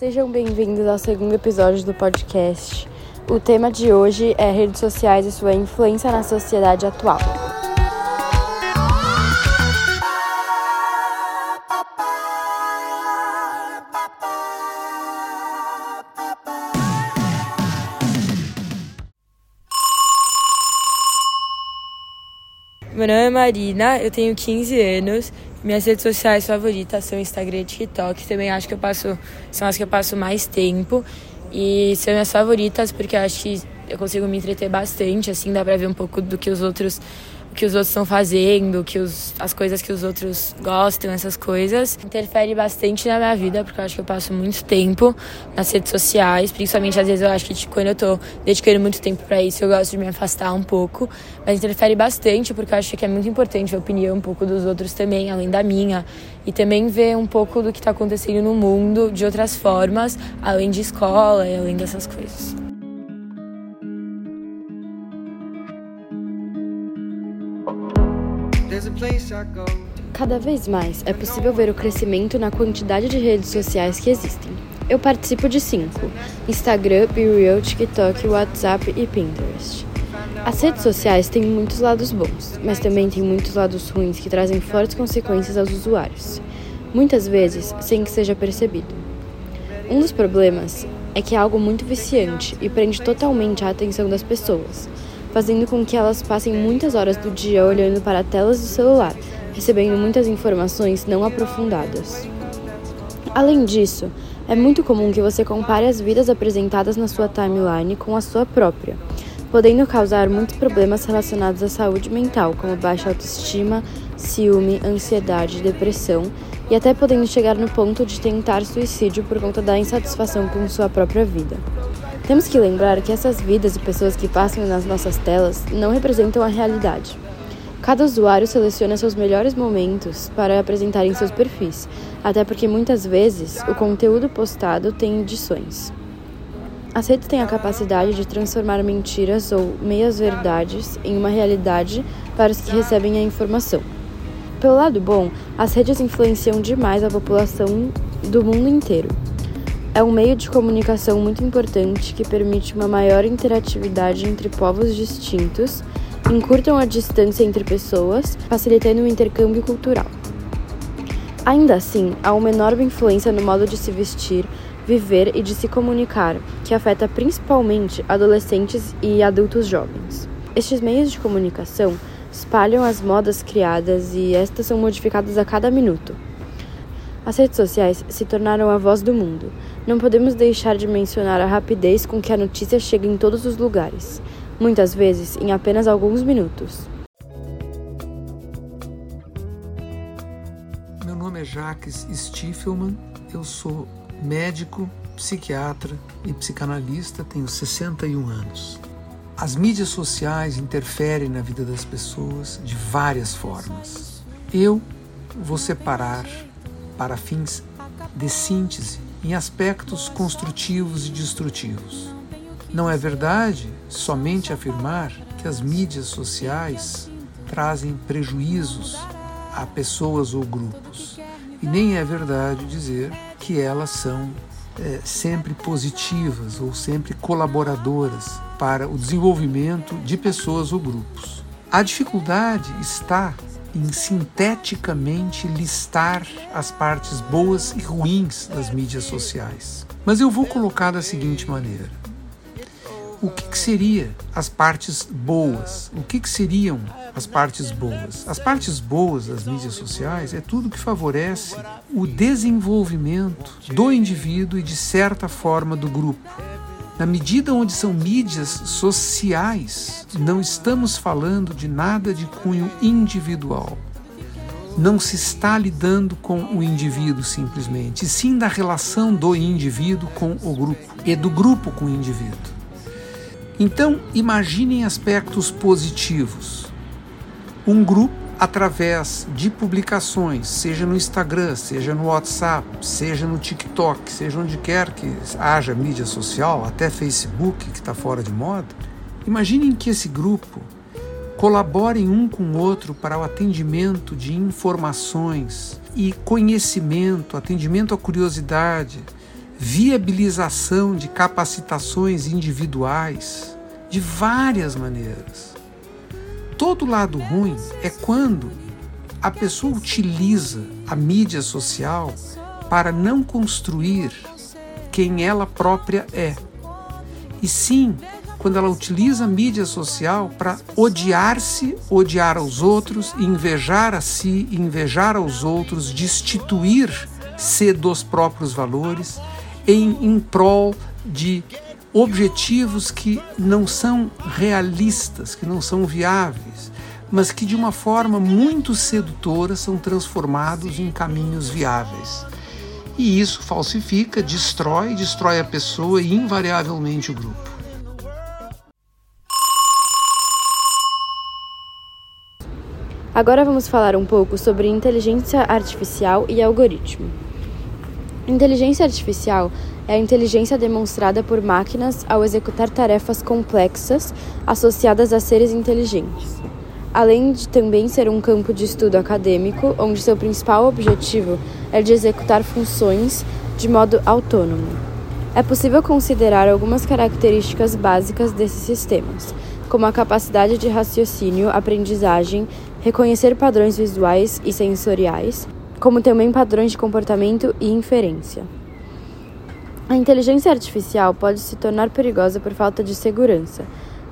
Sejam bem-vindos ao segundo episódio do podcast. O tema de hoje é redes sociais e sua influência na sociedade atual. Meu nome é Marina, eu tenho 15 anos. Minhas redes sociais favoritas são Instagram e TikTok. Também acho que eu passo, são as que eu passo mais tempo. E são minhas favoritas porque acho que eu consigo me entreter bastante, assim, dá pra ver um pouco do que os outros que os outros estão fazendo, que os, as coisas que os outros gostam, essas coisas. Interfere bastante na minha vida, porque eu acho que eu passo muito tempo nas redes sociais, principalmente às vezes eu acho que tipo, quando eu tô dedicando muito tempo para isso, eu gosto de me afastar um pouco, mas interfere bastante, porque eu acho que é muito importante a opinião um pouco dos outros também, além da minha, e também ver um pouco do que está acontecendo no mundo de outras formas, além de escola e além dessas coisas. Cada vez mais é possível ver o crescimento na quantidade de redes sociais que existem. Eu participo de cinco: Instagram, BeReal, TikTok, WhatsApp e Pinterest. As redes sociais têm muitos lados bons, mas também têm muitos lados ruins que trazem fortes consequências aos usuários, muitas vezes sem que seja percebido. Um dos problemas é que é algo muito viciante e prende totalmente a atenção das pessoas, fazendo com que elas passem muitas horas do dia olhando para telas do celular, recebendo muitas informações não aprofundadas. Além disso, é muito comum que você compare as vidas apresentadas na sua timeline com a sua própria, podendo causar muitos problemas relacionados à saúde mental, como baixa autoestima, ciúme, ansiedade, depressão e até podendo chegar no ponto de tentar suicídio por conta da insatisfação com sua própria vida. Temos que lembrar que essas vidas e pessoas que passam nas nossas telas não representam a realidade. Cada usuário seleciona seus melhores momentos para apresentar em seus perfis, até porque muitas vezes o conteúdo postado tem edições. As redes têm a capacidade de transformar mentiras ou meias-verdades em uma realidade para os que recebem a informação. Pelo lado bom, as redes influenciam demais a população do mundo inteiro. É um meio de comunicação muito importante que permite uma maior interatividade entre povos distintos, encurtam a distância entre pessoas, facilitando o intercâmbio cultural. Ainda assim, há uma enorme influência no modo de se vestir, viver e de se comunicar, que afeta principalmente adolescentes e adultos jovens. Estes meios de comunicação espalham as modas criadas e estas são modificadas a cada minuto. As redes sociais se tornaram a voz do mundo. Não podemos deixar de mencionar a rapidez com que a notícia chega em todos os lugares, muitas vezes em apenas alguns minutos. Meu nome é Jacques Stiefelman, eu sou médico, psiquiatra e psicanalista, tenho 61 anos. As mídias sociais interferem na vida das pessoas de várias formas. Eu vou separar para fins de síntese em aspectos construtivos e destrutivos. Não é verdade somente afirmar que as mídias sociais trazem prejuízos a pessoas ou grupos. E nem é verdade dizer que elas são é, sempre positivas ou sempre colaboradoras para o desenvolvimento de pessoas ou grupos. A dificuldade está em sinteticamente listar as partes boas e ruins das mídias sociais. Mas eu vou colocar da seguinte maneira: o que, que seria as partes boas? O que, que seriam as partes boas? As partes boas das mídias sociais é tudo que favorece o desenvolvimento do indivíduo e, de certa forma, do grupo. Na medida onde são mídias sociais, não estamos falando de nada de cunho individual. Não se está lidando com o indivíduo simplesmente, e sim da relação do indivíduo com o grupo e do grupo com o indivíduo. Então, imaginem aspectos positivos. Um grupo através de publicações, seja no Instagram, seja no WhatsApp, seja no TikTok, seja onde quer que haja mídia social, até Facebook, que está fora de moda, imaginem que esse grupo colaborem um com o outro para o atendimento de informações e conhecimento, atendimento à curiosidade, viabilização de capacitações individuais de várias maneiras. Todo lado ruim é quando a pessoa utiliza a mídia social para não construir quem ela própria é, e sim quando ela utiliza a mídia social para odiar-se, odiar aos outros, invejar a si, invejar aos outros, destituir-se dos próprios valores em, em prol de objetivos que não são realistas, que não são viáveis, mas que de uma forma muito sedutora são transformados em caminhos viáveis. E isso falsifica, destrói, destrói a pessoa e invariavelmente o grupo. Agora vamos falar um pouco sobre inteligência artificial e algoritmo. Inteligência artificial é a inteligência demonstrada por máquinas ao executar tarefas complexas associadas a seres inteligentes. Além de também ser um campo de estudo acadêmico, onde seu principal objetivo é de executar funções de modo autônomo. É possível considerar algumas características básicas desses sistemas, como a capacidade de raciocínio, aprendizagem, reconhecer padrões visuais e sensoriais, como também padrões de comportamento e inferência. A inteligência artificial pode se tornar perigosa por falta de segurança,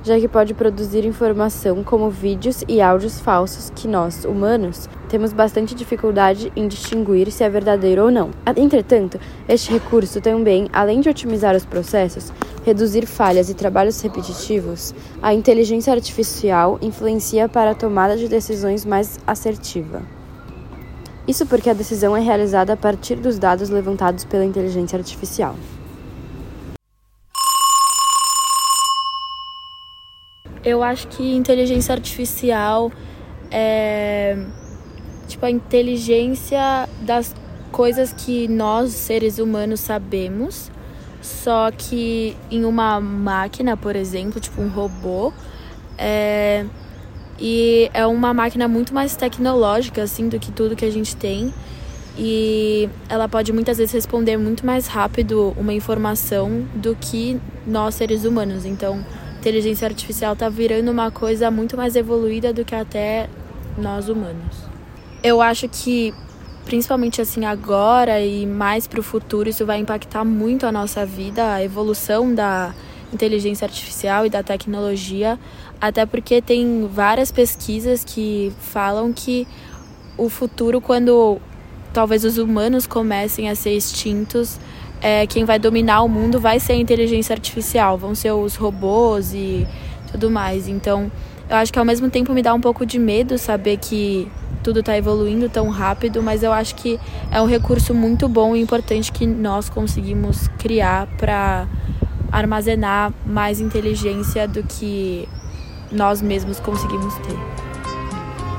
já que pode produzir informação como vídeos e áudios falsos que nós, humanos, temos bastante dificuldade em distinguir se é verdadeiro ou não. Entretanto, este recurso também, além de otimizar os processos, reduzir falhas e trabalhos repetitivos, a inteligência artificial influencia para a tomada de decisões mais assertiva. Isso porque a decisão é realizada a partir dos dados levantados pela inteligência artificial. Eu acho que inteligência artificial é tipo a inteligência das coisas que nós seres humanos sabemos só que em uma máquina, por exemplo, tipo um robô, é, e é uma máquina muito mais tecnológica assim do que tudo que a gente tem. E ela pode muitas vezes responder muito mais rápido uma informação do que nós seres humanos. Então, inteligência artificial está virando uma coisa muito mais evoluída do que até nós humanos. Eu acho que principalmente assim agora e mais para o futuro, isso vai impactar muito a nossa vida, a evolução da inteligência artificial e da tecnologia, até porque tem várias pesquisas que falam que o futuro, quando talvez os humanos comecem a ser extintos, é, quem vai dominar o mundo vai ser a inteligência artificial, vão ser os robôs e tudo mais. Então, eu acho que ao mesmo tempo me dá um pouco de medo saber que tudo está evoluindo tão rápido, mas eu acho que é um recurso muito bom e importante que nós conseguimos criar para armazenar mais inteligência do que nós mesmos conseguimos ter.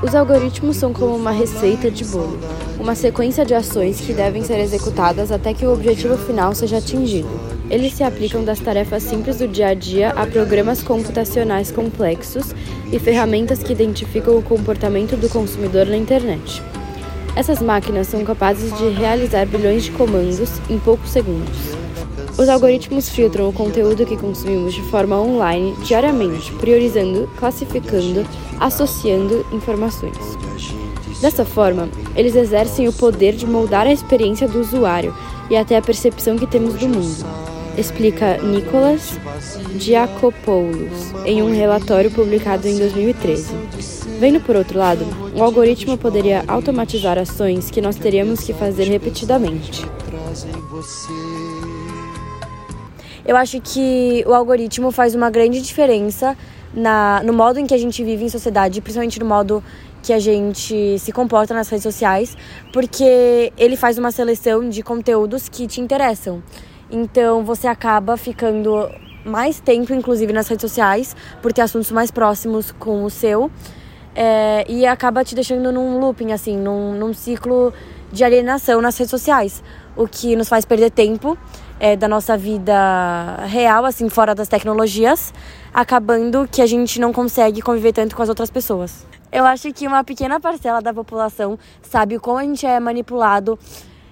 Os algoritmos são como uma receita de bolo, uma sequência de ações que devem ser executadas até que o objetivo final seja atingido. Eles se aplicam das tarefas simples do dia a dia a programas computacionais complexos e ferramentas que identificam o comportamento do consumidor na internet. Essas máquinas são capazes de realizar bilhões de comandos em poucos segundos. Os algoritmos filtram o conteúdo que consumimos de forma online diariamente, priorizando, classificando, associando informações. Dessa forma, eles exercem o poder de moldar a experiência do usuário e até a percepção que temos do mundo explica Nicolas Diakopoulos em um relatório publicado em 2013. Vendo por outro lado, o algoritmo poderia automatizar ações que nós teríamos que fazer repetidamente. Eu acho que o algoritmo faz uma grande diferença na, no modo em que a gente vive em sociedade, principalmente no modo que a gente se comporta nas redes sociais, porque ele faz uma seleção de conteúdos que te interessam. Então você acaba ficando mais tempo, inclusive, nas redes sociais, por ter assuntos mais próximos com o seu. É, e acaba te deixando num looping, assim, num, num ciclo de alienação nas redes sociais. O que nos faz perder tempo é, da nossa vida real, assim, fora das tecnologias, acabando que a gente não consegue conviver tanto com as outras pessoas. Eu acho que uma pequena parcela da população sabe como a gente é manipulado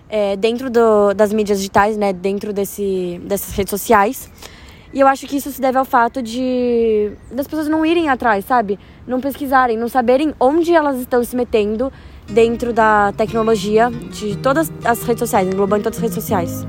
é, dentro do, das mídias digitais, né? Dentro desse, dessas redes sociais. E eu acho que isso se deve ao fato de das pessoas não irem atrás, sabe? Não pesquisarem, não saberem onde elas estão se metendo dentro da tecnologia de todas as redes sociais, englobando todas as redes sociais.